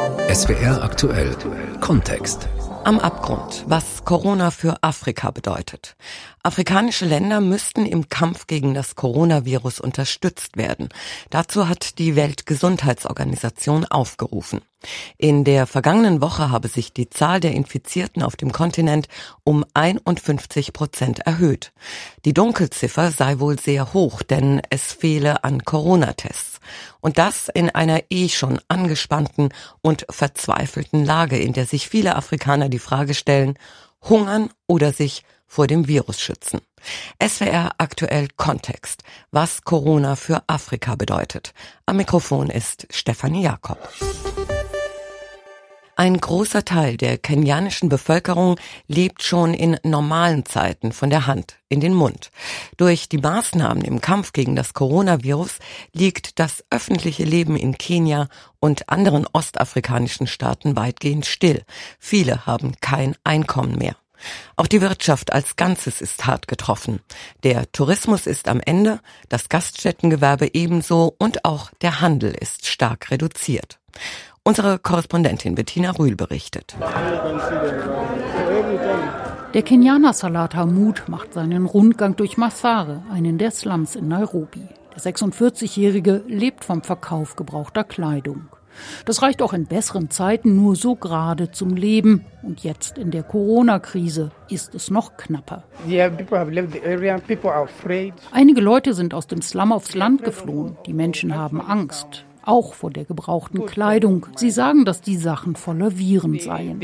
Bye. SWR aktuell Kontext. Am Abgrund, was Corona für Afrika bedeutet. Afrikanische Länder müssten im Kampf gegen das Coronavirus unterstützt werden. Dazu hat die Weltgesundheitsorganisation aufgerufen. In der vergangenen Woche habe sich die Zahl der Infizierten auf dem Kontinent um 51 Prozent erhöht. Die Dunkelziffer sei wohl sehr hoch, denn es fehle an Corona-Tests. Und das in einer eh schon angespannten und verzweifelten Lage, in der sich viele Afrikaner die Frage stellen, hungern oder sich vor dem Virus schützen. SWR aktuell Kontext, was Corona für Afrika bedeutet. Am Mikrofon ist Stefanie Jakob. Ein großer Teil der kenianischen Bevölkerung lebt schon in normalen Zeiten von der Hand in den Mund. Durch die Maßnahmen im Kampf gegen das Coronavirus liegt das öffentliche Leben in Kenia und anderen ostafrikanischen Staaten weitgehend still. Viele haben kein Einkommen mehr. Auch die Wirtschaft als Ganzes ist hart getroffen. Der Tourismus ist am Ende, das Gaststättengewerbe ebenso und auch der Handel ist stark reduziert. Unsere Korrespondentin Bettina Rühl berichtet. Der Kenianer Salat Hamud macht seinen Rundgang durch Massare, einen der Slums in Nairobi. Der 46-Jährige lebt vom Verkauf gebrauchter Kleidung. Das reicht auch in besseren Zeiten nur so gerade zum Leben. Und jetzt in der Corona-Krise ist es noch knapper. Einige Leute sind aus dem Slum aufs Land geflohen. Die Menschen haben Angst auch vor der gebrauchten Kleidung. Sie sagen, dass die Sachen voller Viren seien.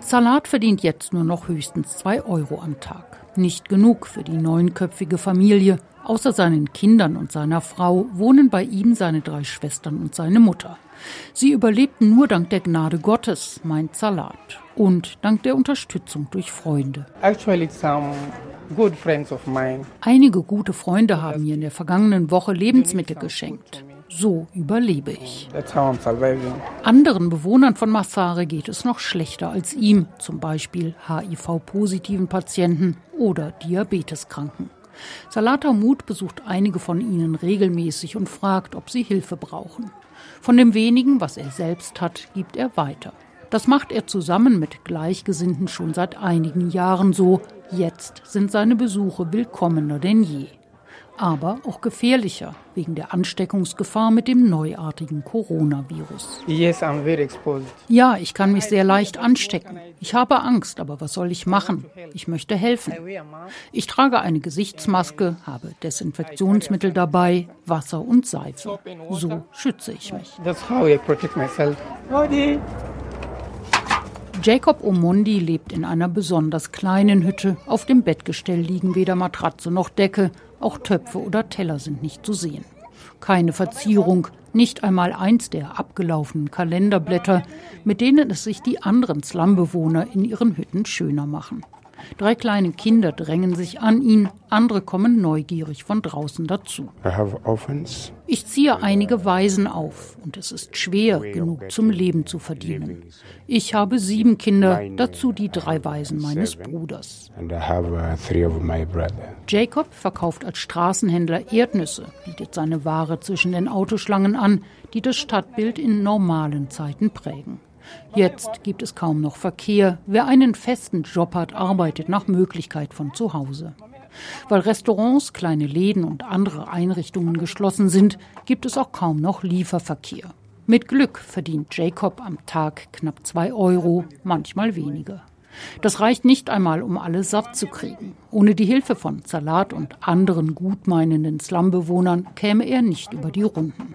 Salat verdient jetzt nur noch höchstens zwei Euro am Tag. Nicht genug für die neunköpfige Familie. Außer seinen Kindern und seiner Frau wohnen bei ihm seine drei Schwestern und seine Mutter. Sie überlebten nur dank der Gnade Gottes, meint Salat, und dank der Unterstützung durch Freunde. Einige gute Freunde haben mir in der vergangenen Woche Lebensmittel geschenkt. So überlebe ich. Anderen Bewohnern von Massare geht es noch schlechter als ihm, zum Beispiel HIV-positiven Patienten oder Diabeteskranken. Salata Mut besucht einige von ihnen regelmäßig und fragt, ob sie Hilfe brauchen. Von dem wenigen, was er selbst hat, gibt er weiter. Das macht er zusammen mit Gleichgesinnten schon seit einigen Jahren so. Jetzt sind seine Besuche willkommener denn je aber auch gefährlicher wegen der Ansteckungsgefahr mit dem neuartigen Coronavirus. Ja, ich kann mich sehr leicht anstecken. Ich habe Angst, aber was soll ich machen? Ich möchte helfen. Ich trage eine Gesichtsmaske, habe Desinfektionsmittel dabei, Wasser und Seife. So schütze ich mich. Jacob Omondi lebt in einer besonders kleinen Hütte. Auf dem Bettgestell liegen weder Matratze noch Decke. Auch Töpfe oder Teller sind nicht zu sehen. Keine Verzierung, nicht einmal eins der abgelaufenen Kalenderblätter, mit denen es sich die anderen Slumbewohner in ihren Hütten schöner machen. Drei kleine Kinder drängen sich an ihn, andere kommen neugierig von draußen dazu. Ich ziehe einige Waisen auf und es ist schwer, genug zum Leben zu verdienen. Ich habe sieben Kinder, dazu die drei Waisen meines Bruders. Uh, Jacob verkauft als Straßenhändler Erdnüsse, bietet seine Ware zwischen den Autoschlangen an, die das Stadtbild in normalen Zeiten prägen. Jetzt gibt es kaum noch Verkehr. Wer einen festen Job hat, arbeitet nach Möglichkeit von zu Hause. Weil Restaurants, kleine Läden und andere Einrichtungen geschlossen sind, gibt es auch kaum noch Lieferverkehr. Mit Glück verdient Jacob am Tag knapp zwei Euro, manchmal weniger. Das reicht nicht einmal, um alle satt zu kriegen. Ohne die Hilfe von Salat und anderen gutmeinenden Slumbewohnern käme er nicht über die Runden.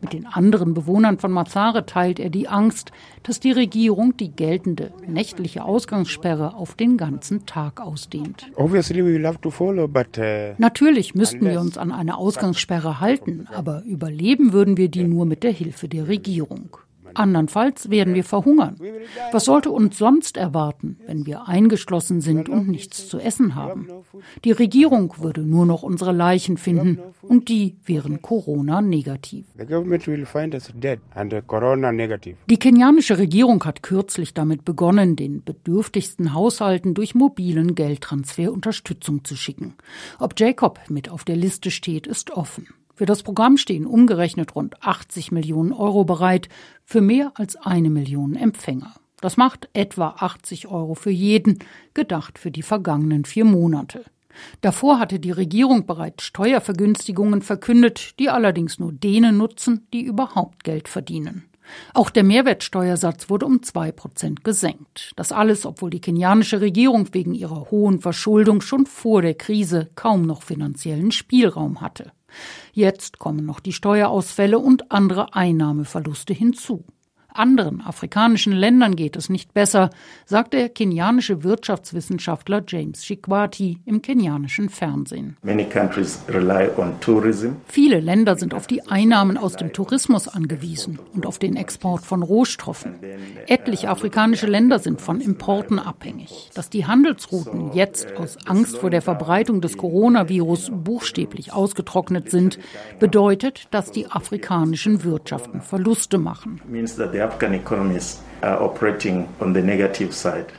Mit den anderen Bewohnern von Mazare teilt er die Angst, dass die Regierung die geltende nächtliche Ausgangssperre auf den ganzen Tag ausdehnt. Uh, Natürlich müssten wir uns an eine Ausgangssperre halten, aber überleben würden wir die nur mit der Hilfe der Regierung. Andernfalls werden wir verhungern. Was sollte uns sonst erwarten, wenn wir eingeschlossen sind und nichts zu essen haben? Die Regierung würde nur noch unsere Leichen finden und die wären Corona-negativ. Die kenianische Regierung hat kürzlich damit begonnen, den bedürftigsten Haushalten durch mobilen Geldtransfer Unterstützung zu schicken. Ob Jacob mit auf der Liste steht, ist offen. Für das Programm stehen umgerechnet rund 80 Millionen Euro bereit für mehr als eine Million Empfänger. Das macht etwa 80 Euro für jeden, gedacht für die vergangenen vier Monate. Davor hatte die Regierung bereits Steuervergünstigungen verkündet, die allerdings nur denen nutzen, die überhaupt Geld verdienen. Auch der Mehrwertsteuersatz wurde um zwei Prozent gesenkt. Das alles, obwohl die kenianische Regierung wegen ihrer hohen Verschuldung schon vor der Krise kaum noch finanziellen Spielraum hatte. Jetzt kommen noch die Steuerausfälle und andere Einnahmeverluste hinzu. Anderen afrikanischen Ländern geht es nicht besser, sagt der kenianische Wirtschaftswissenschaftler James Shikwati im kenianischen Fernsehen. Viele Länder sind auf die Einnahmen aus dem Tourismus angewiesen und auf den Export von Rohstoffen. Etliche afrikanische Länder sind von Importen abhängig. Dass die Handelsrouten jetzt aus Angst vor der Verbreitung des Coronavirus buchstäblich ausgetrocknet sind, bedeutet, dass die afrikanischen Wirtschaften Verluste machen.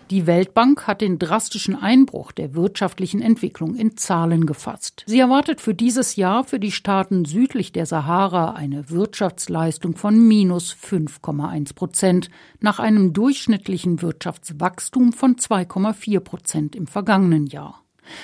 Die Weltbank hat den drastischen Einbruch der wirtschaftlichen Entwicklung in Zahlen gefasst. Sie erwartet für dieses Jahr für die Staaten südlich der Sahara eine Wirtschaftsleistung von minus 5,1 Prozent nach einem durchschnittlichen Wirtschaftswachstum von 2,4 Prozent im vergangenen Jahr.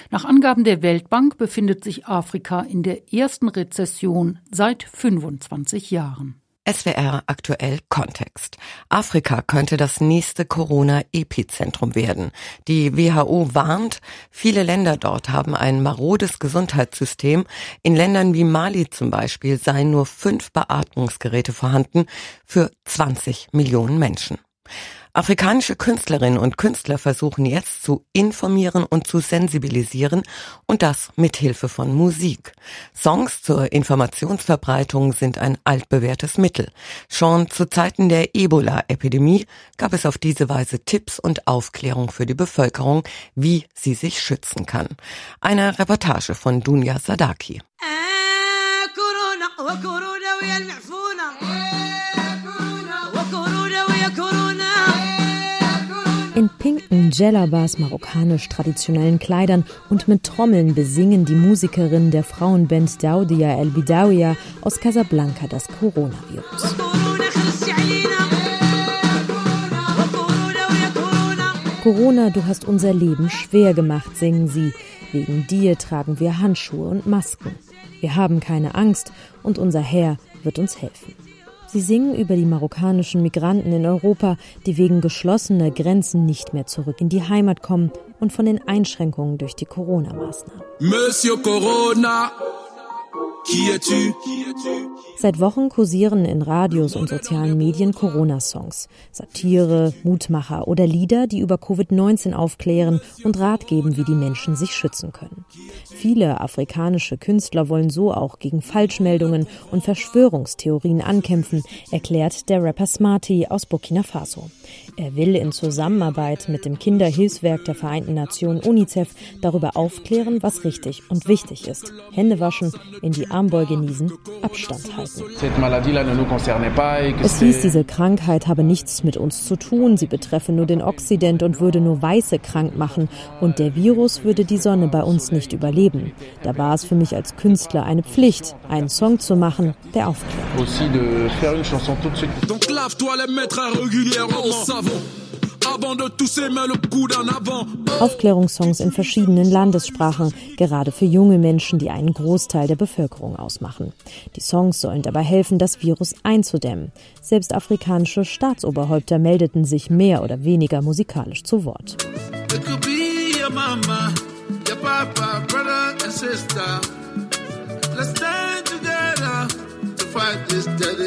Nach Angaben der Weltbank befindet sich Afrika in der ersten Rezession seit 25 Jahren. SWR aktuell Kontext. Afrika könnte das nächste Corona-Epizentrum werden. Die WHO warnt, viele Länder dort haben ein marodes Gesundheitssystem. In Ländern wie Mali zum Beispiel seien nur fünf Beatmungsgeräte vorhanden für 20 Millionen Menschen. Afrikanische Künstlerinnen und Künstler versuchen jetzt zu informieren und zu sensibilisieren und das mit Hilfe von Musik. Songs zur Informationsverbreitung sind ein altbewährtes Mittel. Schon zu Zeiten der Ebola-Epidemie gab es auf diese Weise Tipps und Aufklärung für die Bevölkerung, wie sie sich schützen kann. Eine Reportage von Dunja Sadaki. Oh, Corona, In pinken Djellabas, marokkanisch traditionellen Kleidern und mit Trommeln besingen die Musikerinnen der Frauenband Daudia El Bidawiya aus Casablanca das Coronavirus. Corona, du hast unser Leben schwer gemacht, singen sie. Wegen dir tragen wir Handschuhe und Masken. Wir haben keine Angst und unser Herr wird uns helfen. Sie singen über die marokkanischen Migranten in Europa, die wegen geschlossener Grenzen nicht mehr zurück in die Heimat kommen und von den Einschränkungen durch die Corona-Maßnahmen. Monsieur Corona, Seit Wochen kursieren in Radios und sozialen Medien Corona-Songs, Satire, Mutmacher oder Lieder, die über Covid-19 aufklären und Rat geben, wie die Menschen sich schützen können. Viele afrikanische Künstler wollen so auch gegen Falschmeldungen und Verschwörungstheorien ankämpfen, erklärt der Rapper Smarty aus Burkina Faso. Er will in Zusammenarbeit mit dem Kinderhilfswerk der Vereinten Nationen UNICEF darüber aufklären, was richtig und wichtig ist. Hände waschen, in die Armbeuge niesen, Abstand halten. Es hieß, diese Krankheit habe nichts mit uns zu tun, sie betreffe nur den Okzident und würde nur Weiße krank machen und der Virus würde die Sonne bei uns nicht überleben. Da war es für mich als Künstler eine Pflicht, einen Song zu machen, der aufklärt. Aufklärungssongs in verschiedenen Landessprachen, gerade für junge Menschen, die einen Großteil der Bevölkerung ausmachen. Die Songs sollen dabei helfen, das Virus einzudämmen. Selbst afrikanische Staatsoberhäupter meldeten sich mehr oder weniger musikalisch zu Wort. Let's stand together to fight this deadly.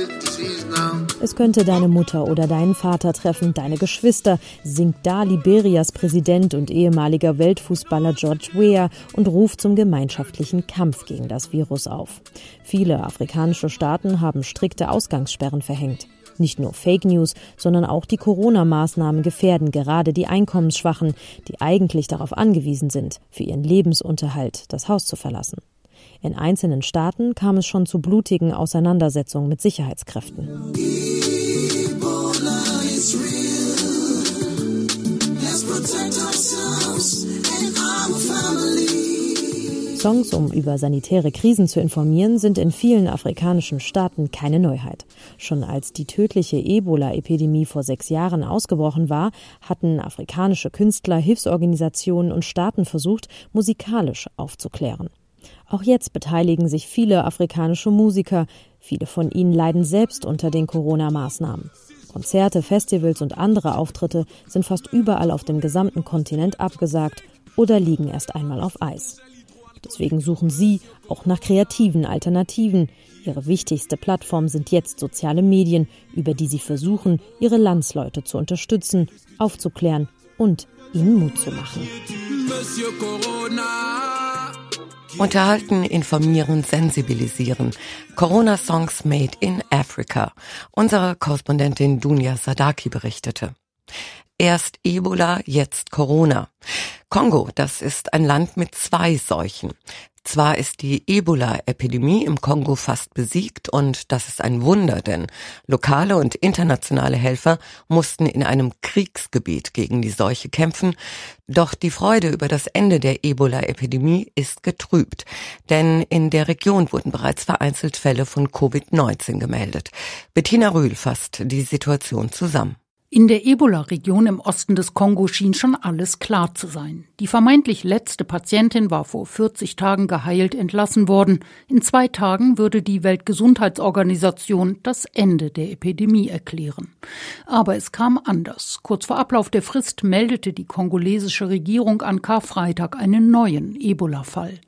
Es könnte deine Mutter oder deinen Vater treffen, deine Geschwister, singt da Liberias Präsident und ehemaliger Weltfußballer George Weah und ruft zum gemeinschaftlichen Kampf gegen das Virus auf. Viele afrikanische Staaten haben strikte Ausgangssperren verhängt. Nicht nur Fake News, sondern auch die Corona-Maßnahmen gefährden gerade die Einkommensschwachen, die eigentlich darauf angewiesen sind, für ihren Lebensunterhalt das Haus zu verlassen. In einzelnen Staaten kam es schon zu blutigen Auseinandersetzungen mit Sicherheitskräften. Songs, um über sanitäre Krisen zu informieren, sind in vielen afrikanischen Staaten keine Neuheit. Schon als die tödliche Ebola-Epidemie vor sechs Jahren ausgebrochen war, hatten afrikanische Künstler, Hilfsorganisationen und Staaten versucht, musikalisch aufzuklären. Auch jetzt beteiligen sich viele afrikanische Musiker. Viele von ihnen leiden selbst unter den Corona-Maßnahmen. Konzerte, Festivals und andere Auftritte sind fast überall auf dem gesamten Kontinent abgesagt oder liegen erst einmal auf Eis. Deswegen suchen sie auch nach kreativen Alternativen. Ihre wichtigste Plattform sind jetzt soziale Medien, über die sie versuchen, ihre Landsleute zu unterstützen, aufzuklären und ihnen Mut zu machen. Unterhalten, informieren, sensibilisieren. Corona-Songs made in Africa. Unsere Korrespondentin Dunja Sadaki berichtete. Erst Ebola, jetzt Corona. Kongo, das ist ein Land mit zwei Seuchen. Zwar ist die Ebola-Epidemie im Kongo fast besiegt und das ist ein Wunder, denn lokale und internationale Helfer mussten in einem Kriegsgebiet gegen die Seuche kämpfen. Doch die Freude über das Ende der Ebola-Epidemie ist getrübt, denn in der Region wurden bereits vereinzelt Fälle von Covid-19 gemeldet. Bettina Rühl fasst die Situation zusammen. In der Ebola-Region im Osten des Kongo schien schon alles klar zu sein. Die vermeintlich letzte Patientin war vor 40 Tagen geheilt entlassen worden. In zwei Tagen würde die Weltgesundheitsorganisation das Ende der Epidemie erklären. Aber es kam anders. Kurz vor Ablauf der Frist meldete die kongolesische Regierung an Karfreitag einen neuen Ebola-Fall.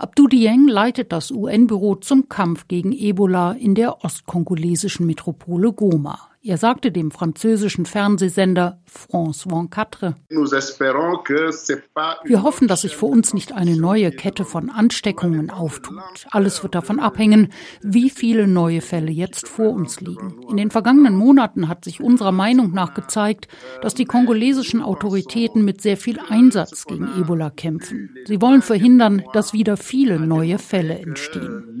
Abdou Dieng leitet das UN-Büro zum Kampf gegen Ebola in der ostkongolesischen Metropole Goma. Er sagte dem französischen Fernsehsender France 24. Wir hoffen, dass sich für uns nicht eine neue Kette von Ansteckungen auftut. Alles wird davon abhängen, wie viele neue Fälle jetzt vor uns liegen. In den vergangenen Monaten hat sich unserer Meinung nach gezeigt, dass die kongolesischen Autoritäten mit sehr viel Einsatz gegen Ebola kämpfen. Sie wollen verhindern, dass wieder viele neue Fälle entstehen.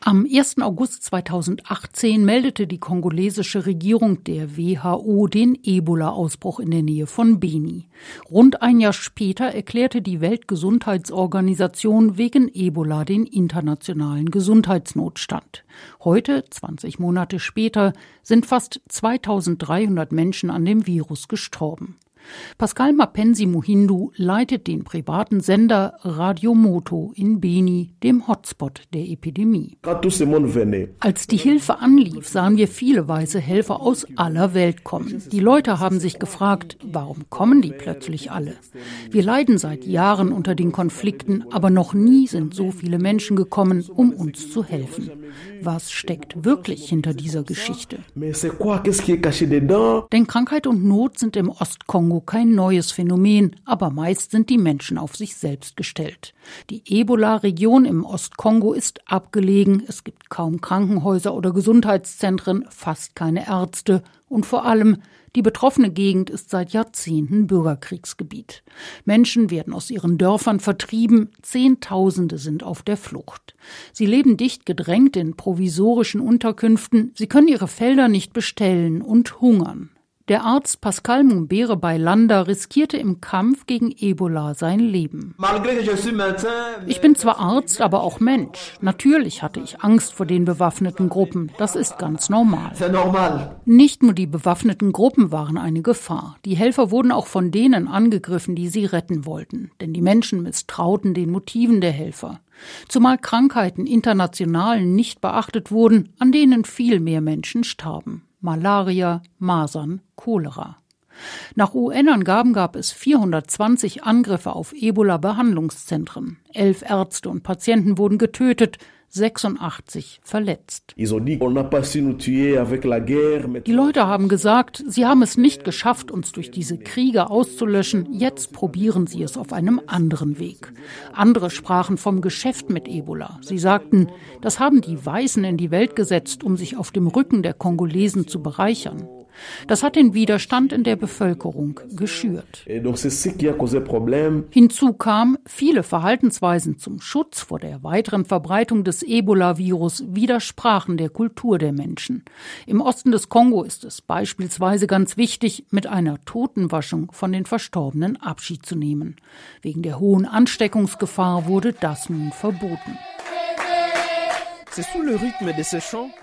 Am 1. August 2018 2010 meldete die kongolesische Regierung der WHO den Ebola-Ausbruch in der Nähe von Beni. Rund ein Jahr später erklärte die Weltgesundheitsorganisation wegen Ebola den internationalen Gesundheitsnotstand. Heute, 20 Monate später, sind fast 2300 Menschen an dem Virus gestorben. Pascal Mapenzi Muhindu leitet den privaten Sender Radio Moto in Beni, dem Hotspot der Epidemie. Als die Hilfe anlief, sahen wir viele weiße Helfer aus aller Welt kommen. Die Leute haben sich gefragt, warum kommen die plötzlich alle? Wir leiden seit Jahren unter den Konflikten, aber noch nie sind so viele Menschen gekommen, um uns zu helfen. Was steckt wirklich hinter dieser Geschichte? Denn Krankheit und Not sind im Ostkongo Kongo kein neues Phänomen, aber meist sind die Menschen auf sich selbst gestellt. Die Ebola-Region im Ostkongo ist abgelegen, es gibt kaum Krankenhäuser oder Gesundheitszentren, fast keine Ärzte und vor allem die betroffene Gegend ist seit Jahrzehnten Bürgerkriegsgebiet. Menschen werden aus ihren Dörfern vertrieben, Zehntausende sind auf der Flucht. Sie leben dicht gedrängt in provisorischen Unterkünften, sie können ihre Felder nicht bestellen und hungern. Der Arzt Pascal Mumbere bei Landa riskierte im Kampf gegen Ebola sein Leben. Ich bin zwar Arzt, aber auch Mensch. Natürlich hatte ich Angst vor den bewaffneten Gruppen. Das ist ganz normal. Nicht nur die bewaffneten Gruppen waren eine Gefahr. Die Helfer wurden auch von denen angegriffen, die sie retten wollten. Denn die Menschen misstrauten den Motiven der Helfer. Zumal Krankheiten international nicht beachtet wurden, an denen viel mehr Menschen starben. Malaria, Masern, Cholera. Nach UN-Angaben gab es 420 Angriffe auf Ebola-Behandlungszentren. Elf Ärzte und Patienten wurden getötet, 86 verletzt. Die Leute haben gesagt, sie haben es nicht geschafft, uns durch diese Kriege auszulöschen. Jetzt probieren sie es auf einem anderen Weg. Andere sprachen vom Geschäft mit Ebola. Sie sagten, das haben die Weißen in die Welt gesetzt, um sich auf dem Rücken der Kongolesen zu bereichern. Das hat den Widerstand in der Bevölkerung geschürt. Hinzu kam, viele Verhaltensweisen zum Schutz vor der weiteren Verbreitung des Ebola-Virus widersprachen der Kultur der Menschen. Im Osten des Kongo ist es beispielsweise ganz wichtig, mit einer Totenwaschung von den Verstorbenen Abschied zu nehmen. Wegen der hohen Ansteckungsgefahr wurde das nun verboten.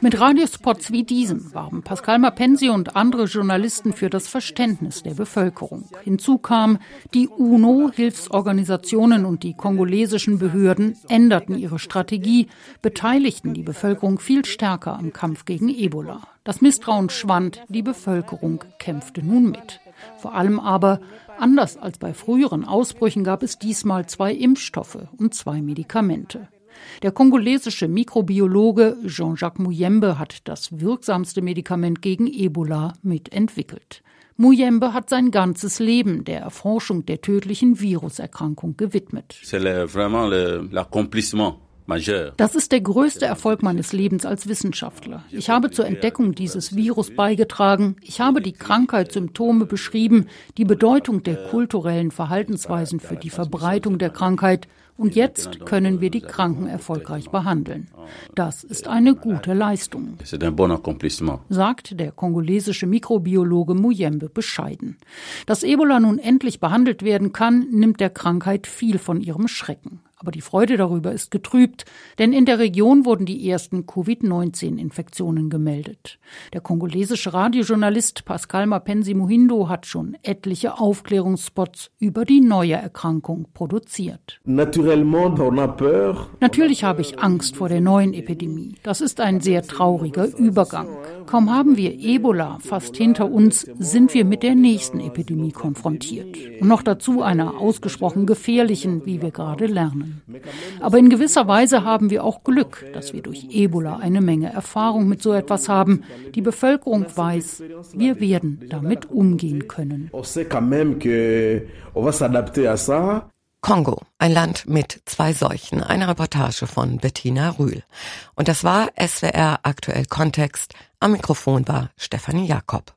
Mit Radiospots wie diesem warben Pascal Mapenzi und andere Journalisten für das Verständnis der Bevölkerung. Hinzu kam, die UNO, Hilfsorganisationen und die kongolesischen Behörden änderten ihre Strategie, beteiligten die Bevölkerung viel stärker am Kampf gegen Ebola. Das Misstrauen schwand, die Bevölkerung kämpfte nun mit. Vor allem aber, anders als bei früheren Ausbrüchen, gab es diesmal zwei Impfstoffe und zwei Medikamente. Der kongolesische Mikrobiologe Jean-Jacques Muyembe hat das wirksamste Medikament gegen Ebola mitentwickelt. Muyembe hat sein ganzes Leben der Erforschung der tödlichen Viruserkrankung gewidmet. Das ist der größte Erfolg meines Lebens als Wissenschaftler. Ich habe zur Entdeckung dieses Virus beigetragen. Ich habe die Krankheitssymptome beschrieben, die Bedeutung der kulturellen Verhaltensweisen für die Verbreitung der Krankheit und jetzt können wir die Kranken erfolgreich behandeln. Das ist eine gute Leistung, sagt der kongolesische Mikrobiologe Muyembe bescheiden. Dass Ebola nun endlich behandelt werden kann, nimmt der Krankheit viel von ihrem Schrecken. Aber die Freude darüber ist getrübt, denn in der Region wurden die ersten Covid-19-Infektionen gemeldet. Der kongolesische Radiojournalist Pascal Mapenzi Muhindo hat schon etliche Aufklärungsspots über die neue Erkrankung produziert. Natürlich habe ich Angst vor der neuen Epidemie. Das ist ein sehr trauriger Übergang. Kaum haben wir Ebola fast hinter uns, sind wir mit der nächsten Epidemie konfrontiert. Und noch dazu einer ausgesprochen gefährlichen, wie wir gerade lernen. Aber in gewisser Weise haben wir auch Glück, dass wir durch Ebola eine Menge Erfahrung mit so etwas haben. Die Bevölkerung weiß, wir werden damit umgehen können. Kongo, ein Land mit zwei Seuchen. Eine Reportage von Bettina Rühl. Und das war SWR aktuell Kontext. Am Mikrofon war Stefanie Jakob.